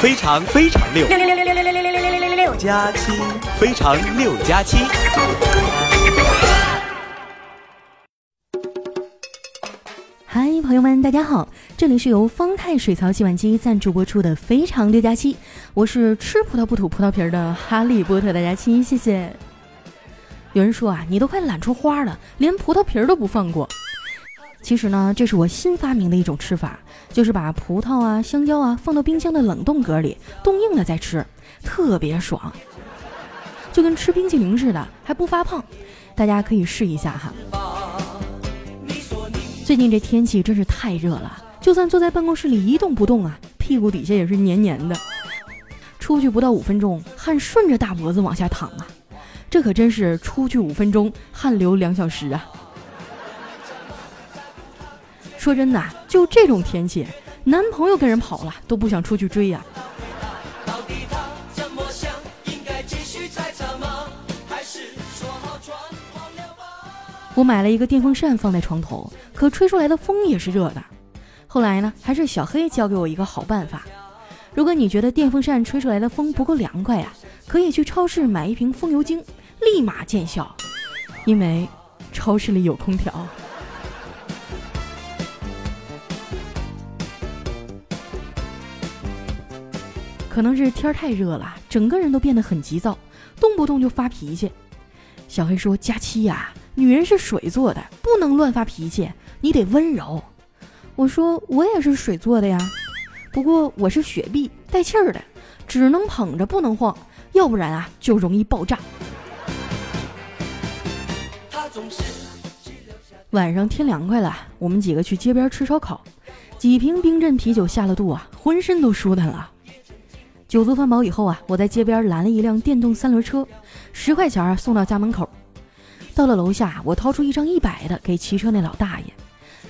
非常非常六六六六六六六六六六六六六六加七，非常六加七。嗨，朋友们，大家好，这里是由方太水槽洗碗机赞助播出的《非常六加七》，我是吃葡萄不吐葡萄皮儿的哈利波特大家七，谢谢。有人说啊，你都快懒出花了，连葡萄皮儿都不放过。其实呢，这是我新发明的一种吃法，就是把葡萄啊、香蕉啊放到冰箱的冷冻格里，冻硬了再吃，特别爽，就跟吃冰淇淋似的，还不发胖。大家可以试一下哈。最近这天气真是太热了，就算坐在办公室里一动不动啊，屁股底下也是黏黏的。出去不到五分钟，汗顺着大脖子往下淌啊，这可真是出去五分钟，汗流两小时啊。说真的，就这种天气，男朋友跟人跑了都不想出去追呀。我买了一个电风扇放在床头，可吹出来的风也是热的。后来呢，还是小黑教给我一个好办法：如果你觉得电风扇吹出来的风不够凉快呀，可以去超市买一瓶风油精，立马见效。因为超市里有空调。可能是天太热了，整个人都变得很急躁，动不动就发脾气。小黑说：“佳期呀，女人是水做的，不能乱发脾气，你得温柔。”我说：“我也是水做的呀，不过我是雪碧，带气儿的，只能捧着不能晃，要不然啊就容易爆炸。”晚上天凉快了，我们几个去街边吃烧烤，几瓶冰镇啤酒下了肚啊，浑身都舒坦了。酒足饭饱以后啊，我在街边拦了一辆电动三轮车，十块钱送到家门口。到了楼下，我掏出一张一百的给骑车那老大爷。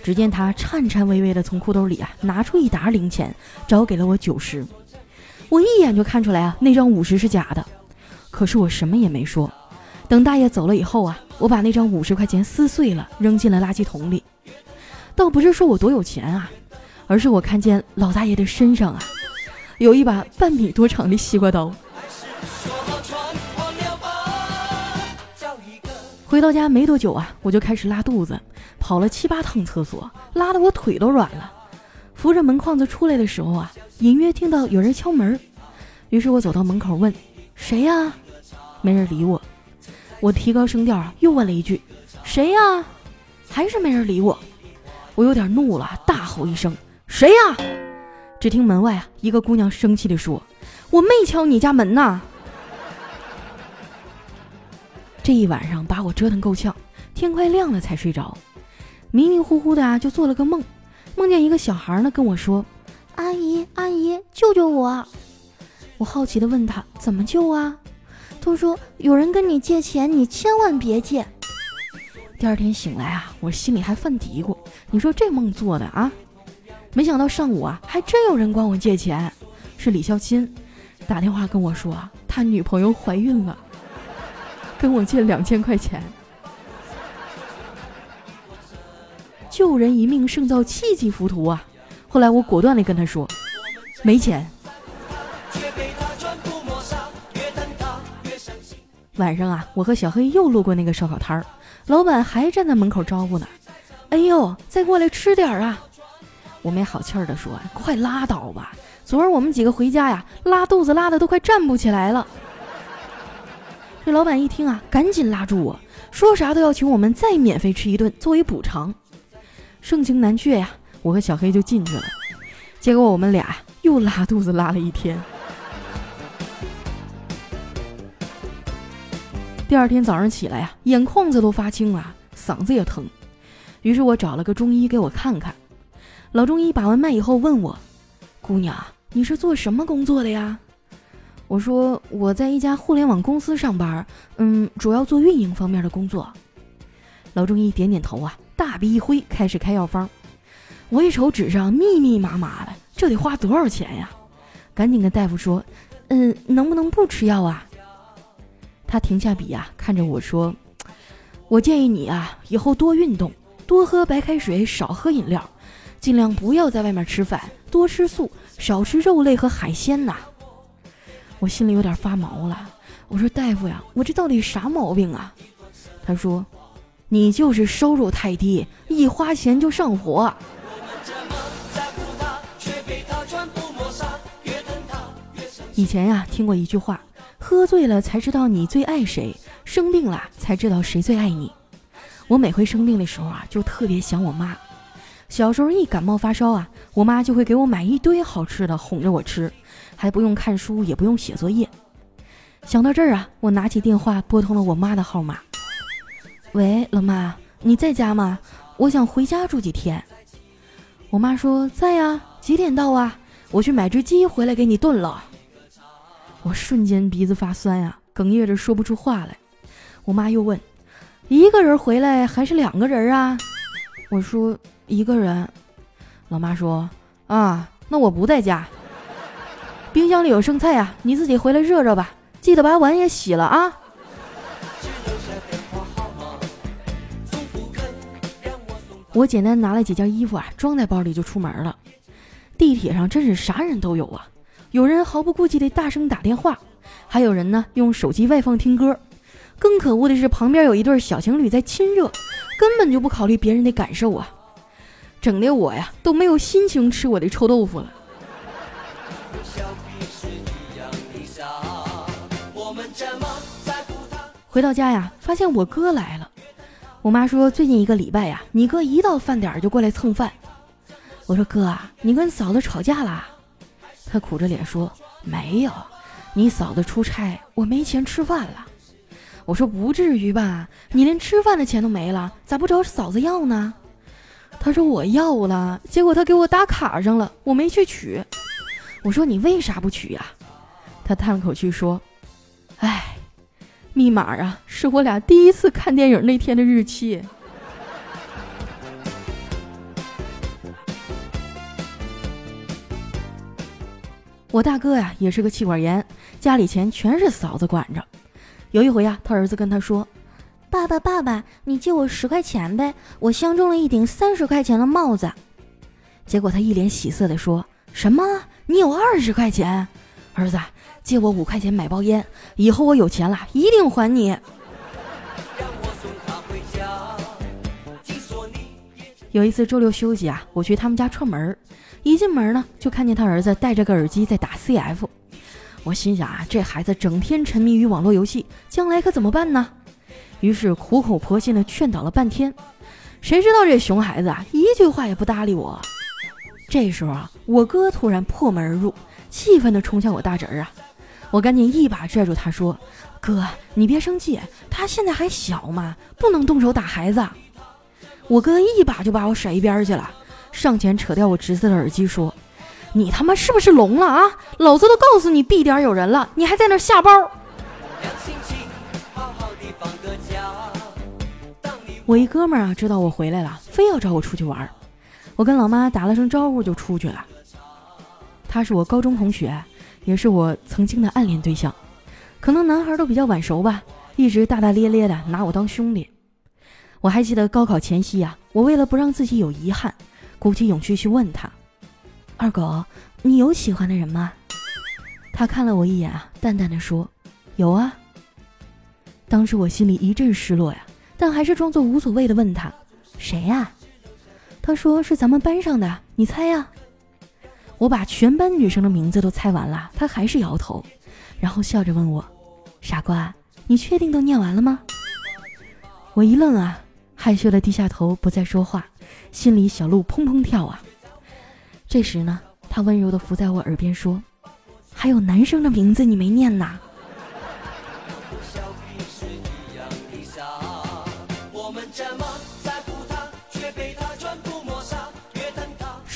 只见他颤颤巍巍的从裤兜里啊拿出一沓零钱，找给了我九十。我一眼就看出来啊，那张五十是假的。可是我什么也没说。等大爷走了以后啊，我把那张五十块钱撕碎了，扔进了垃圾桶里。倒不是说我多有钱啊，而是我看见老大爷的身上啊。有一把半米多长的西瓜刀。回到家没多久啊，我就开始拉肚子，跑了七八趟厕所，拉得我腿都软了。扶着门框子出来的时候啊，隐约听到有人敲门，于是我走到门口问：“谁呀？”没人理我。我提高声调啊，又问了一句：“谁呀？”还是没人理我。我有点怒了，大吼一声：“谁呀？”只听门外啊，一个姑娘生气地说：“我没敲你家门呐！”这一晚上把我折腾够呛，天快亮了才睡着，迷迷糊糊的啊就做了个梦，梦见一个小孩呢跟我说：“阿姨，阿姨，救救我！”我好奇的问他：“怎么救啊？”他说：“有人跟你借钱，你千万别借。”第二天醒来啊，我心里还犯嘀咕：“你说这梦做的啊？”没想到上午啊，还真有人管我借钱，是李孝钦打电话跟我说啊，他女朋友怀孕了，跟我借两千块钱。救人一命胜造七级浮屠啊！后来我果断地跟他说，没钱。晚上啊，我和小黑又路过那个烧烤摊儿，老板还站在门口招呼呢。哎呦，再过来吃点儿啊！我没好气儿地说：“快拉倒吧！昨儿我们几个回家呀，拉肚子拉的都快站不起来了。”这老板一听啊，赶紧拉住我说：“啥都要请我们再免费吃一顿作为补偿。”盛情难却呀，我和小黑就进去了。结果我们俩又拉肚子拉了一天。第二天早上起来呀，眼眶子都发青了，嗓子也疼。于是我找了个中医给我看看。老中医把完脉以后问我：“姑娘，你是做什么工作的呀？”我说：“我在一家互联网公司上班，嗯，主要做运营方面的工作。”老中医点点头啊，大笔一挥，开始开药方。我一瞅纸上密密麻麻的，这得花多少钱呀？赶紧跟大夫说：“嗯，能不能不吃药啊？”他停下笔啊，看着我说：“我建议你啊，以后多运动，多喝白开水，少喝饮料。”尽量不要在外面吃饭，多吃素，少吃肉类和海鲜呐。我心里有点发毛了。我说大夫呀，我这到底啥毛病啊？他说，你就是收入太低，一花钱就上火。以前呀，听过一句话：喝醉了才知道你最爱谁，生病了才知道谁最爱你。我每回生病的时候啊，就特别想我妈。小时候一感冒发烧啊，我妈就会给我买一堆好吃的，哄着我吃，还不用看书，也不用写作业。想到这儿啊，我拿起电话拨通了我妈的号码。喂，老妈，你在家吗？我想回家住几天。我妈说在呀，几点到啊？我去买只鸡回来给你炖了。我瞬间鼻子发酸呀，哽咽着说不出话来。我妈又问：“一个人回来还是两个人啊？”我说：“一个人。”老妈说：“啊，那我不在家。冰箱里有剩菜呀，你自己回来热热吧，记得把碗也洗了啊。”我简单拿了几件衣服啊，装在包里就出门了。地铁上真是啥人都有啊。有人毫不顾忌地大声打电话，还有人呢用手机外放听歌。更可恶的是，旁边有一对小情侣在亲热，根本就不考虑别人的感受啊！整的我呀都没有心情吃我的臭豆腐了。回到家呀，发现我哥来了。我妈说，最近一个礼拜呀，你哥一到饭点就过来蹭饭。我说哥啊，你跟嫂子吵架啦？他苦着脸说：“没有，你嫂子出差，我没钱吃饭了。”我说：“不至于吧？你连吃饭的钱都没了，咋不找嫂子要呢？”他说：“我要了，结果他给我打卡上了，我没去取。”我说：“你为啥不取呀？”他叹了口气说：“哎，密码啊，是我俩第一次看电影那天的日期。”我大哥呀，也是个气管炎，家里钱全是嫂子管着。有一回呀，他儿子跟他说：“爸爸，爸爸，你借我十块钱呗，我相中了一顶三十块钱的帽子。”结果他一脸喜色地说：“什么？你有二十块钱？儿子，借我五块钱买包烟，以后我有钱了一定还你。”有一次周六休息啊，我去他们家串门。一进门呢，就看见他儿子戴着个耳机在打 CF。我心想啊，这孩子整天沉迷于网络游戏，将来可怎么办呢？于是苦口婆心的劝导了半天，谁知道这熊孩子啊，一句话也不搭理我。这时候啊，我哥突然破门而入，气愤的冲向我大侄儿啊！我赶紧一把拽住他说：“哥，你别生气，他现在还小嘛，不能动手打孩子。”我哥一把就把我甩一边去了。上前扯掉我侄子的耳机，说：“你他妈是不是聋了啊？老子都告诉你 B 点有人了，你还在那下包。”我一哥们儿啊，知道我回来了，非要找我出去玩儿。我跟老妈打了声招呼就出去了。他是我高中同学，也是我曾经的暗恋对象。可能男孩都比较晚熟吧，一直大大咧咧的拿我当兄弟。我还记得高考前夕啊，我为了不让自己有遗憾。鼓起勇气去问他：“二狗，你有喜欢的人吗？”他看了我一眼啊，淡淡的说：“有啊。”当时我心里一阵失落呀，但还是装作无所谓的问他：“谁呀？”他说：“是咱们班上的，你猜呀。”我把全班女生的名字都猜完了，他还是摇头，然后笑着问我：“傻瓜，你确定都念完了吗？”我一愣啊，害羞的低下头，不再说话。心里小鹿砰砰跳啊！这时呢，他温柔地伏在我耳边说：“还有男生的名字你没念呐。”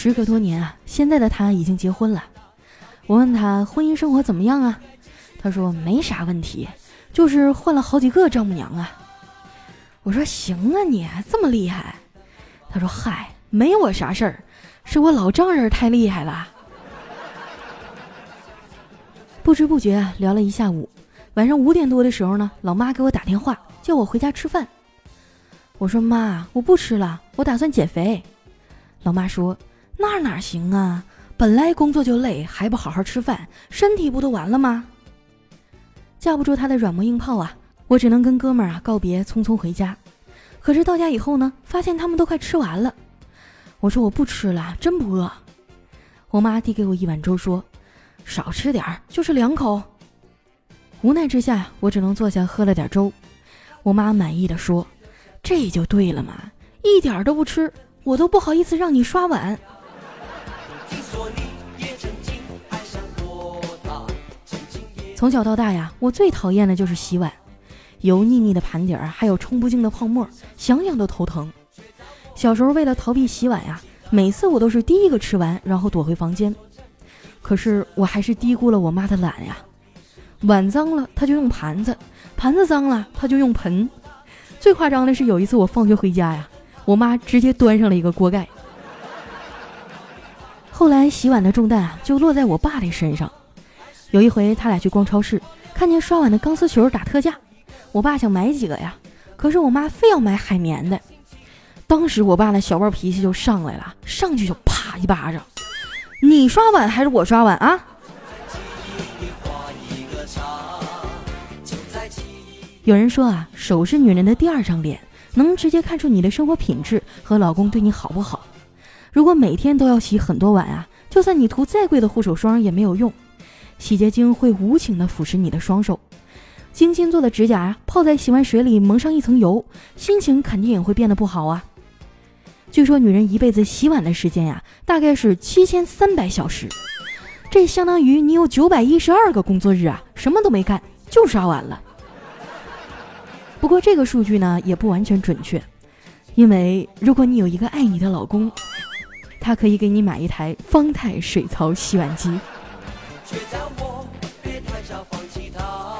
时隔多年啊，现在的他已经结婚了。我问他婚姻生活怎么样啊？他说没啥问题，就是换了好几个丈母娘啊。我说行啊，你这么厉害。他说：“嗨，没我啥事儿，是我老丈人太厉害了。”不知不觉聊了一下午，晚上五点多的时候呢，老妈给我打电话叫我回家吃饭。我说：“妈，我不吃了，我打算减肥。”老妈说：“那哪行啊？本来工作就累，还不好好吃饭，身体不都完了吗？架不住他的软磨硬泡啊，我只能跟哥们儿啊告别，匆匆回家。可是到家以后呢，发现他们都快吃完了。我说我不吃了，真不饿。我妈递给我一碗粥，说：“少吃点儿，就是两口。”无奈之下，我只能坐下喝了点粥。我妈满意的说：“这就对了嘛，一点都不吃，我都不好意思让你刷碗。”从小到大呀，我最讨厌的就是洗碗，油腻腻的盘底儿，还有冲不净的泡沫，想想都头疼。小时候为了逃避洗碗呀，每次我都是第一个吃完，然后躲回房间。可是我还是低估了我妈的懒呀，碗脏了她就用盘子，盘子脏了她就用盆。最夸张的是有一次我放学回家呀，我妈直接端上了一个锅盖。后来洗碗的重担啊就落在我爸的身上。有一回，他俩去逛超市，看见刷碗的钢丝球打特价，我爸想买几个呀，可是我妈非要买海绵的。当时我爸那小暴脾气就上来了，上去就啪一巴掌：“你刷碗还是我刷碗啊？”有人说啊，手是女人的第二张脸，能直接看出你的生活品质和老公对你好不好。如果每天都要洗很多碗啊，就算你涂再贵的护手霜也没有用。洗洁精会无情地腐蚀你的双手，精心做的指甲啊，泡在洗完水里蒙上一层油，心情肯定也会变得不好啊。据说女人一辈子洗碗的时间呀，大概是七千三百小时，这相当于你有九百一十二个工作日啊，什么都没干就刷碗了。不过这个数据呢，也不完全准确，因为如果你有一个爱你的老公，他可以给你买一台方太水槽洗碗机。却叫我别太早放弃它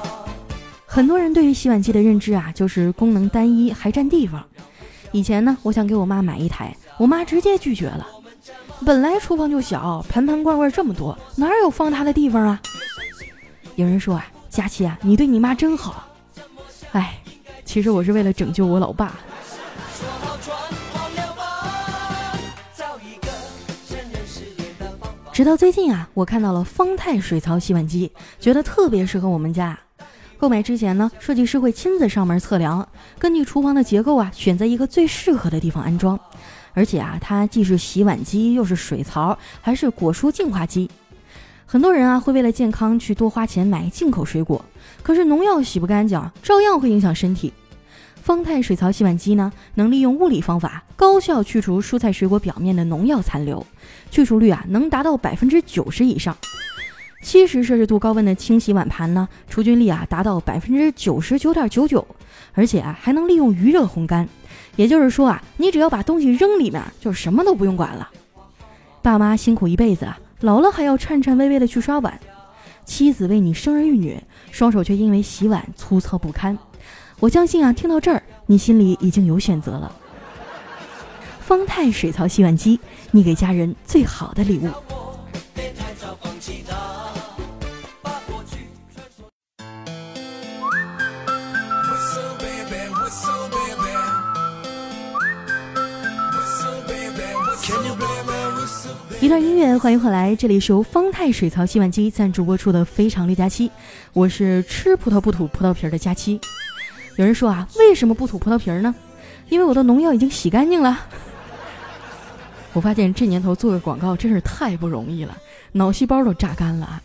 很多人对于洗碗机的认知啊，就是功能单一，还占地方。以前呢，我想给我妈买一台，我妈直接拒绝了。本来厨房就小，盆盆罐罐这么多，哪有放它的地方啊？有人说啊，佳琪啊，你对你妈真好。哎，其实我是为了拯救我老爸。直到最近啊，我看到了方太水槽洗碗机，觉得特别适合我们家。购买之前呢，设计师会亲自上门测量，根据厨房的结构啊，选择一个最适合的地方安装。而且啊，它既是洗碗机，又是水槽，还是果蔬净化机。很多人啊，会为了健康去多花钱买进口水果，可是农药洗不干净，照样会影响身体。方太水槽洗碗机呢，能利用物理方法高效去除蔬菜水果表面的农药残留，去除率啊能达到百分之九十以上。七十摄氏度高温的清洗碗盘呢，除菌率啊达到百分之九十九点九九，而且啊还能利用余热烘干，也就是说啊，你只要把东西扔里面，就什么都不用管了。爸妈辛苦一辈子啊，老了还要颤颤巍巍的去刷碗，妻子为你生儿育女，双手却因为洗碗粗糙不堪。我相信啊，听到这儿，你心里已经有选择了。方太水槽洗碗机，你给家人最好的礼物。一段音乐，欢迎回来，这里是由方太水槽洗碗机赞助播出的《非常六加七》，我是吃葡萄不吐葡萄皮的佳期。有人说啊，为什么不吐葡萄皮呢？因为我的农药已经洗干净了。我发现这年头做个广告真是太不容易了，脑细胞都榨干了啊。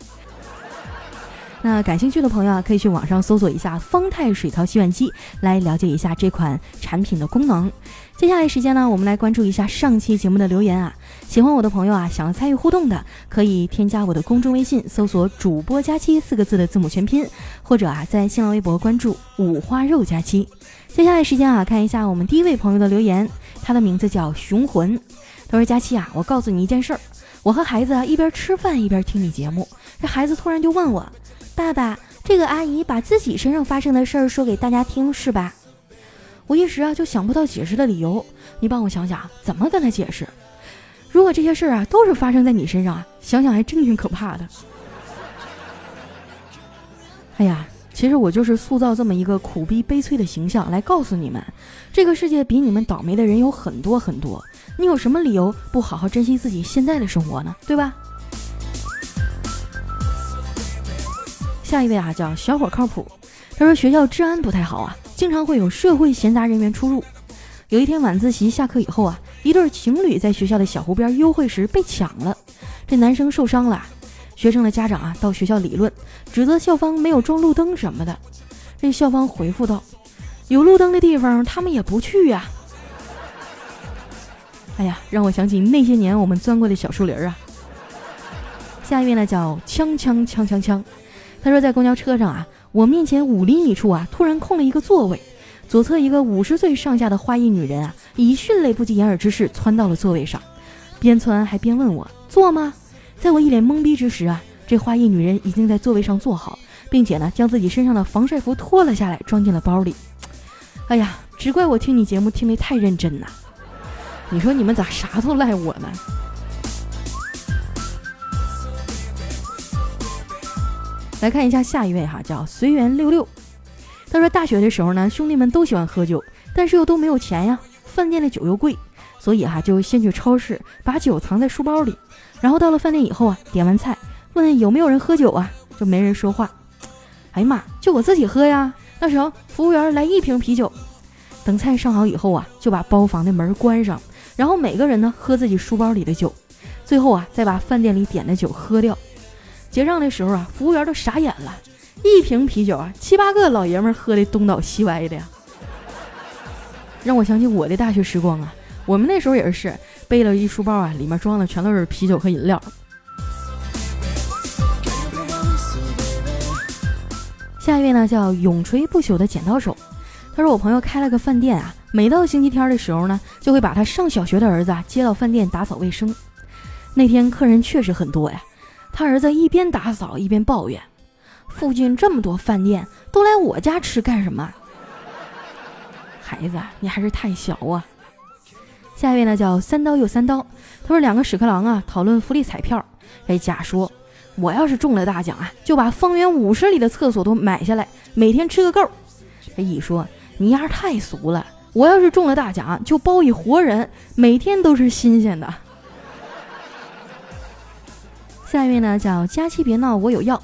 那感兴趣的朋友啊，可以去网上搜索一下方太水槽洗碗机，来了解一下这款产品的功能。接下来时间呢，我们来关注一下上期节目的留言啊。喜欢我的朋友啊，想要参与互动的，可以添加我的公众微信，搜索“主播佳期”四个字的字母全拼，或者啊，在新浪微博关注“五花肉佳期”。接下来时间啊，看一下我们第一位朋友的留言，他的名字叫雄魂。他说：“佳期啊，我告诉你一件事儿，我和孩子啊一边吃饭一边听你节目，这孩子突然就问我。”爸爸，这个阿姨把自己身上发生的事儿说给大家听是吧？我一时啊就想不到解释的理由，你帮我想想怎么跟她解释。如果这些事儿啊都是发生在你身上啊，想想还真挺可怕的。哎呀，其实我就是塑造这么一个苦逼悲催的形象，来告诉你们，这个世界比你们倒霉的人有很多很多。你有什么理由不好好珍惜自己现在的生活呢？对吧，下一位啊。叫小伙靠谱，他说学校治安不太好啊，经常会有社会闲杂人员出入。有一天晚自习下课以后啊，一对情侣在学校的小湖边幽会时被抢了。这男生受伤了，学生的家长啊到学校理论，指责校方没有装路灯什么的。这校方回复道：有路灯的地方他们也不去呀。哎呀，让我想起那些年我们钻过的小树林啊。下一位呢叫锵锵锵锵锵，他说在公交车上啊，我面前五厘米处啊突然空了一个座位。左侧一个五十岁上下的花衣女人啊，以迅雷不及掩耳之势窜到了座位上，边窜还边问我坐吗？在我一脸懵逼之时啊，这花衣女人已经在座位上坐好，并且呢，将自己身上的防晒服脱了下来，装进了包里。哎呀，只怪我听你节目听得太认真呐！你说你们咋啥都赖我呢？来看一下下一位哈，叫随缘六六。他说：“大学的时候呢，兄弟们都喜欢喝酒，但是又都没有钱呀。饭店的酒又贵，所以哈就先去超市把酒藏在书包里。然后到了饭店以后啊，点完菜问有没有人喝酒啊，就没人说话。哎呀妈，就我自己喝呀。那成，服务员来一瓶啤酒。等菜上好以后啊，就把包房的门关上，然后每个人呢喝自己书包里的酒，最后啊再把饭店里点的酒喝掉。结账的时候啊，服务员都傻眼了。”一瓶啤酒啊，七八个老爷们喝的东倒西歪的呀，让我想起我的大学时光啊。我们那时候也是背了一书包啊，里面装的全都是啤酒和饮料。下一位呢叫永垂不朽的剪刀手，他说我朋友开了个饭店啊，每到星期天的时候呢，就会把他上小学的儿子啊接到饭店打扫卫生。那天客人确实很多呀，他儿子一边打扫一边抱怨。附近这么多饭店，都来我家吃干什么？孩子，你还是太小啊！下一位呢，叫三刀又三刀。他说两个屎壳郎啊，讨论福利彩票。哎甲说：“我要是中了大奖啊，就把方圆五十里的厕所都买下来，每天吃个够。”乙说：“你丫太俗了！我要是中了大奖，就包一活人，每天都是新鲜的。”下一位呢，叫佳期别闹，我有药。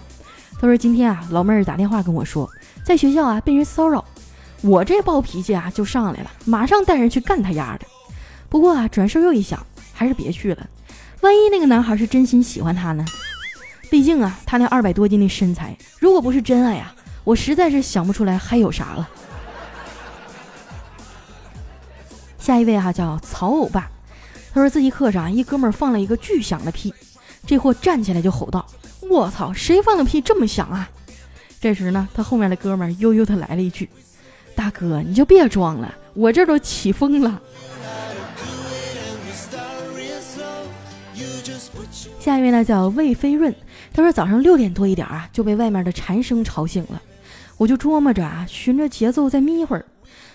他说：“今天啊，老妹儿打电话跟我说，在学校啊被人骚扰，我这暴脾气啊就上来了，马上带人去干他丫的。不过啊，转身又一想，还是别去了，万一那个男孩是真心喜欢他呢？毕竟啊，他那二百多斤的身材，如果不是真爱啊，我实在是想不出来还有啥了。”下一位哈叫曹欧巴，他说自习课上一哥们儿放了一个巨响的屁，这货站起来就吼道。我操！谁放的屁这么响啊？这时呢，他后面的哥们悠悠的来了一句：“大哥，你就别装了，我这都起风了。”下一位呢叫魏飞润，他说早上六点多一点啊，就被外面的蝉声吵醒了，我就琢磨着啊，循着节奏再眯一会儿，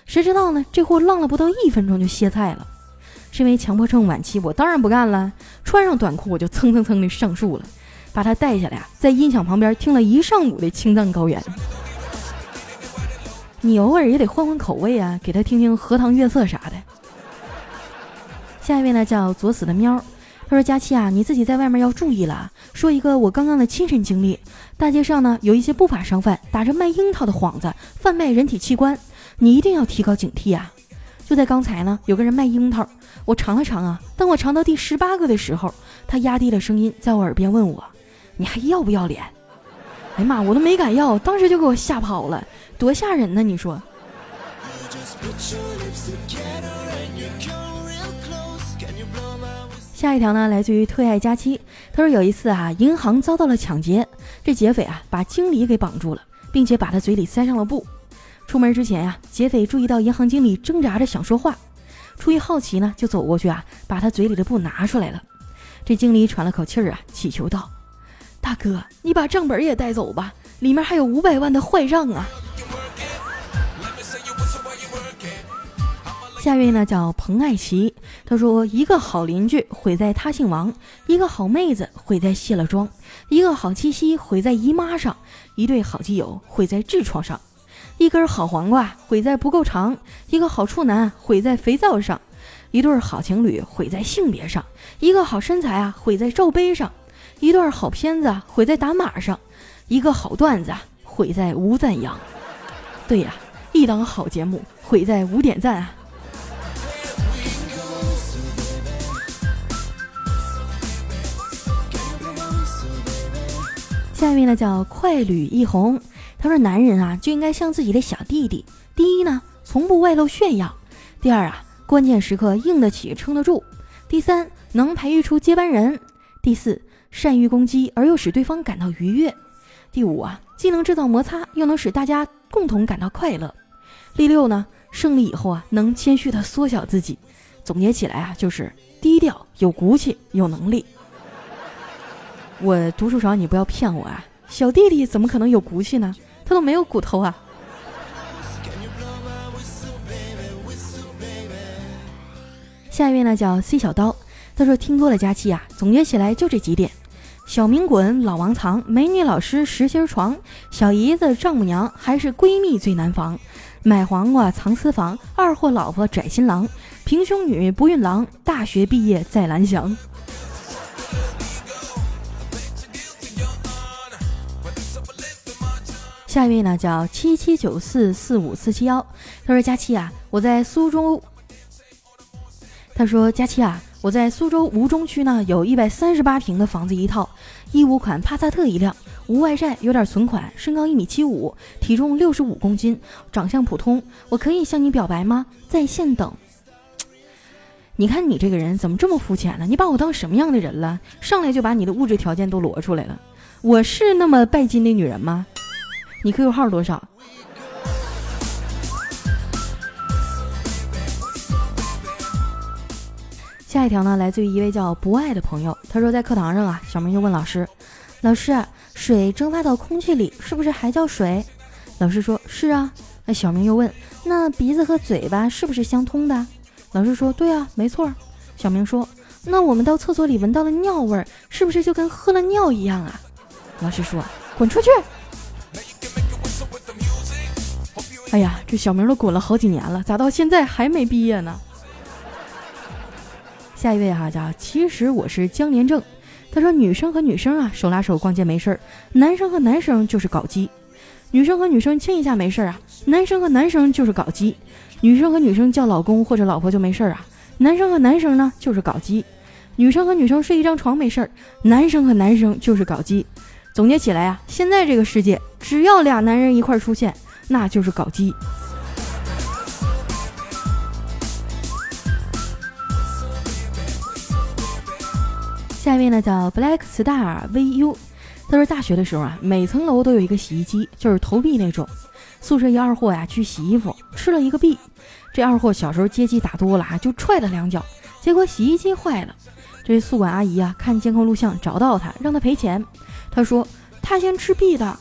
谁知道呢，这货浪了不到一分钟就歇菜了。身为强迫症晚期，我当然不干了，穿上短裤我就蹭蹭蹭的上树了。把他带下来啊，在音响旁边听了一上午的青藏高原。你偶尔也得换换口味啊，给他听听荷塘月色啥的。下一位呢叫作死的喵，他说：“佳期啊，你自己在外面要注意了。说一个我刚刚的亲身经历，大街上呢有一些不法商贩打着卖樱桃的幌子贩卖人体器官，你一定要提高警惕啊。就在刚才呢，有个人卖樱桃，我尝了尝啊，当我尝到第十八个的时候，他压低了声音在我耳边问我。”你还要不要脸？哎呀妈，我都没敢要，当时就给我吓跑了，多吓人呢！你说。下一条呢，来自于特爱佳期，他说有一次啊，银行遭到了抢劫，这劫匪啊把经理给绑住了，并且把他嘴里塞上了布。出门之前呀，劫匪注意到银行经理挣扎着想说话，出于好奇呢，就走过去啊，把他嘴里的布拿出来了。这经理喘了口气儿啊，祈求道。大哥，你把账本也带走吧，里面还有五百万的坏账啊！下一位呢叫彭爱琪，他说：一个好邻居毁在他姓王，一个好妹子毁在卸了妆，一个好七夕毁在姨妈上，一对好基友毁在痔疮上，一根好黄瓜毁在不够长，一个好处男毁在肥皂上，一对好情侣毁在性别上，一个好身材啊毁在罩杯上。一段好片子毁在打码上，一个好段子毁在无赞扬。对呀，一档好节目毁在无点赞啊！下面呢叫快履一红，他说男人啊就应该像自己的小弟弟，第一呢从不外露炫耀，第二啊关键时刻硬得起撑得住，第三能培育出接班人，第四善于攻击而又使对方感到愉悦，第五啊既能制造摩擦又能使大家共同感到快乐，第六呢胜利以后啊能谦虚的缩小自己，总结起来啊就是低调有骨气有能力。我读书少，你不要骗我啊！小弟弟怎么可能有骨气呢？他都没有骨头啊！下一位呢叫 C 小刀，他说听多了佳期啊，总结起来就这几点：小明滚，老王藏，美女老师实心床，小姨子丈母娘还是闺蜜最难防，买黄瓜藏私房，二货老婆拽新郎，平胸女不孕郎，大学毕业再蓝翔。下一位呢叫七七九四四五四七幺，他说佳期啊，我在苏州。他说佳期啊，我在苏州吴中区呢，有一百三十八平的房子一套，一五款帕萨特一辆，无外债，有点存款，身高一米七五，体重六十五公斤，长相普通，我可以向你表白吗？在线等。你看你这个人怎么这么肤浅呢？你把我当什么样的人了？上来就把你的物质条件都裸出来了，我是那么拜金的女人吗？你 QQ 号多少？下一条呢，来自于一位叫不爱的朋友。他说，在课堂上啊，小明就问老师：“老师，水蒸发到空气里是不是还叫水？”老师说：“是啊。”那小明又问：“那鼻子和嘴巴是不是相通的？”老师说：“对啊，没错。”小明说：“那我们到厕所里闻到了尿味儿，是不是就跟喝了尿一样啊？”老师说：“滚出去！”哎呀，这小明都滚了好几年了，咋到现在还没毕业呢？下一位哈叫，其实我是江连正。他说，女生和女生啊手拉手逛街没事儿，男生和男生就是搞基；女生和女生亲一下没事儿啊，男生和男生就是搞基；女生和女生叫老公或者老婆就没事儿啊，男生和男生呢就是搞基；女生和女生睡一张床没事儿，男生和男生就是搞基。总结起来啊，现在这个世界，只要俩男人一块出现。那就是搞基。下一位呢叫 Black Star VU，他说大学的时候啊，每层楼都有一个洗衣机，就是投币那种。宿舍一二货呀去洗衣服，吃了一个币。这二货小时候接机打多了啊，就踹了两脚，结果洗衣机坏了。这宿管阿姨啊看监控录像找到他，让他赔钱。他说他先吃币的。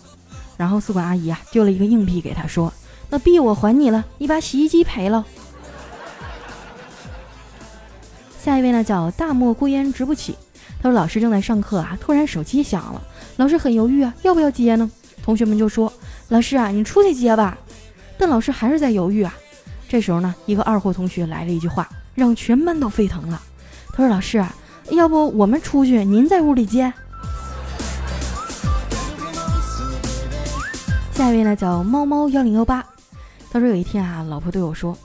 然后宿管阿姨啊丢了一个硬币给他，说：“那币我还你了，你把洗衣机赔了。”下一位呢叫大漠孤烟直不起，他说老师正在上课啊，突然手机响了，老师很犹豫啊，要不要接呢？同学们就说：“老师啊，你出去接吧。”但老师还是在犹豫啊。这时候呢，一个二货同学来了一句话，让全班都沸腾了。他说：“老师啊，要不我们出去，您在屋里接。”呢叫猫猫幺零幺八，他说有一天啊，老婆对我说：“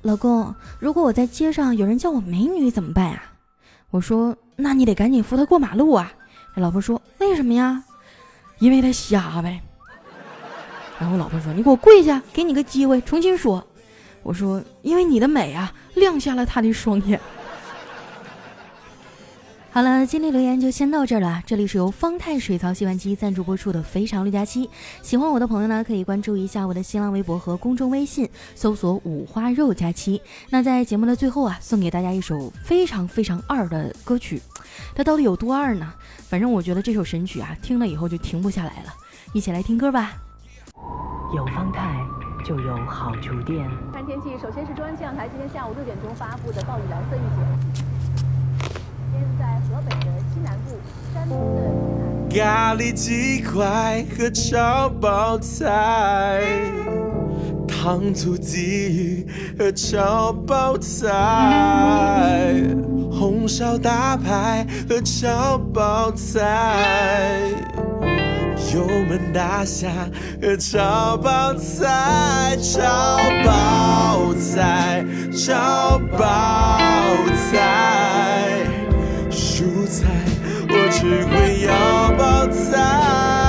老公，如果我在街上有人叫我美女怎么办呀？”我说：“那你得赶紧扶他过马路啊。”老婆说：“为什么呀？”因为他瞎呗。然后老婆说：“你给我跪下，给你个机会重新说。”我说：“因为你的美啊，亮瞎了他的双眼。”好了，今天留言就先到这儿了。这里是由方太水槽洗碗机赞助播出的《非常六加七》，喜欢我的朋友呢，可以关注一下我的新浪微博和公众微信，搜索“五花肉加七”。那在节目的最后啊，送给大家一首非常非常二的歌曲，它到底有多二呢？反正我觉得这首神曲啊，听了以后就停不下来了。一起来听歌吧。有方太就有好厨电。看天气，首先是中央气象台今天下午六点钟发布的暴雨蓝色预警。咖喱鸡块和炒包菜，糖醋鲫鱼和炒包菜，红烧大排和炒包菜，油焖大虾和炒包菜，炒包菜，炒包菜。我只会要包菜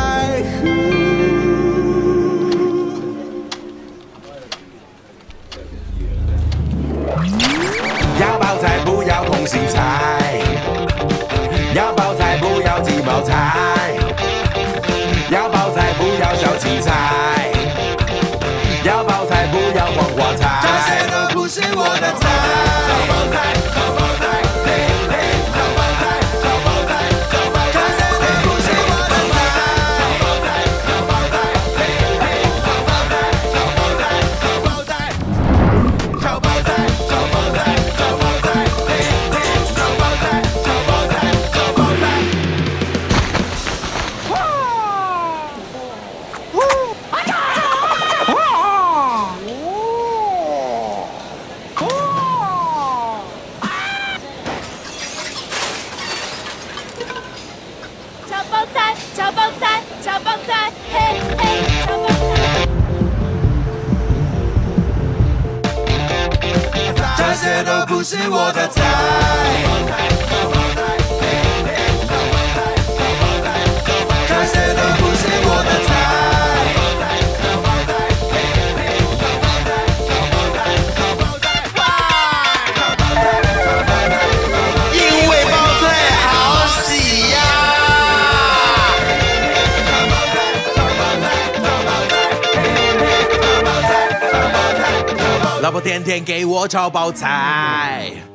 是我的菜。天给我炒包菜。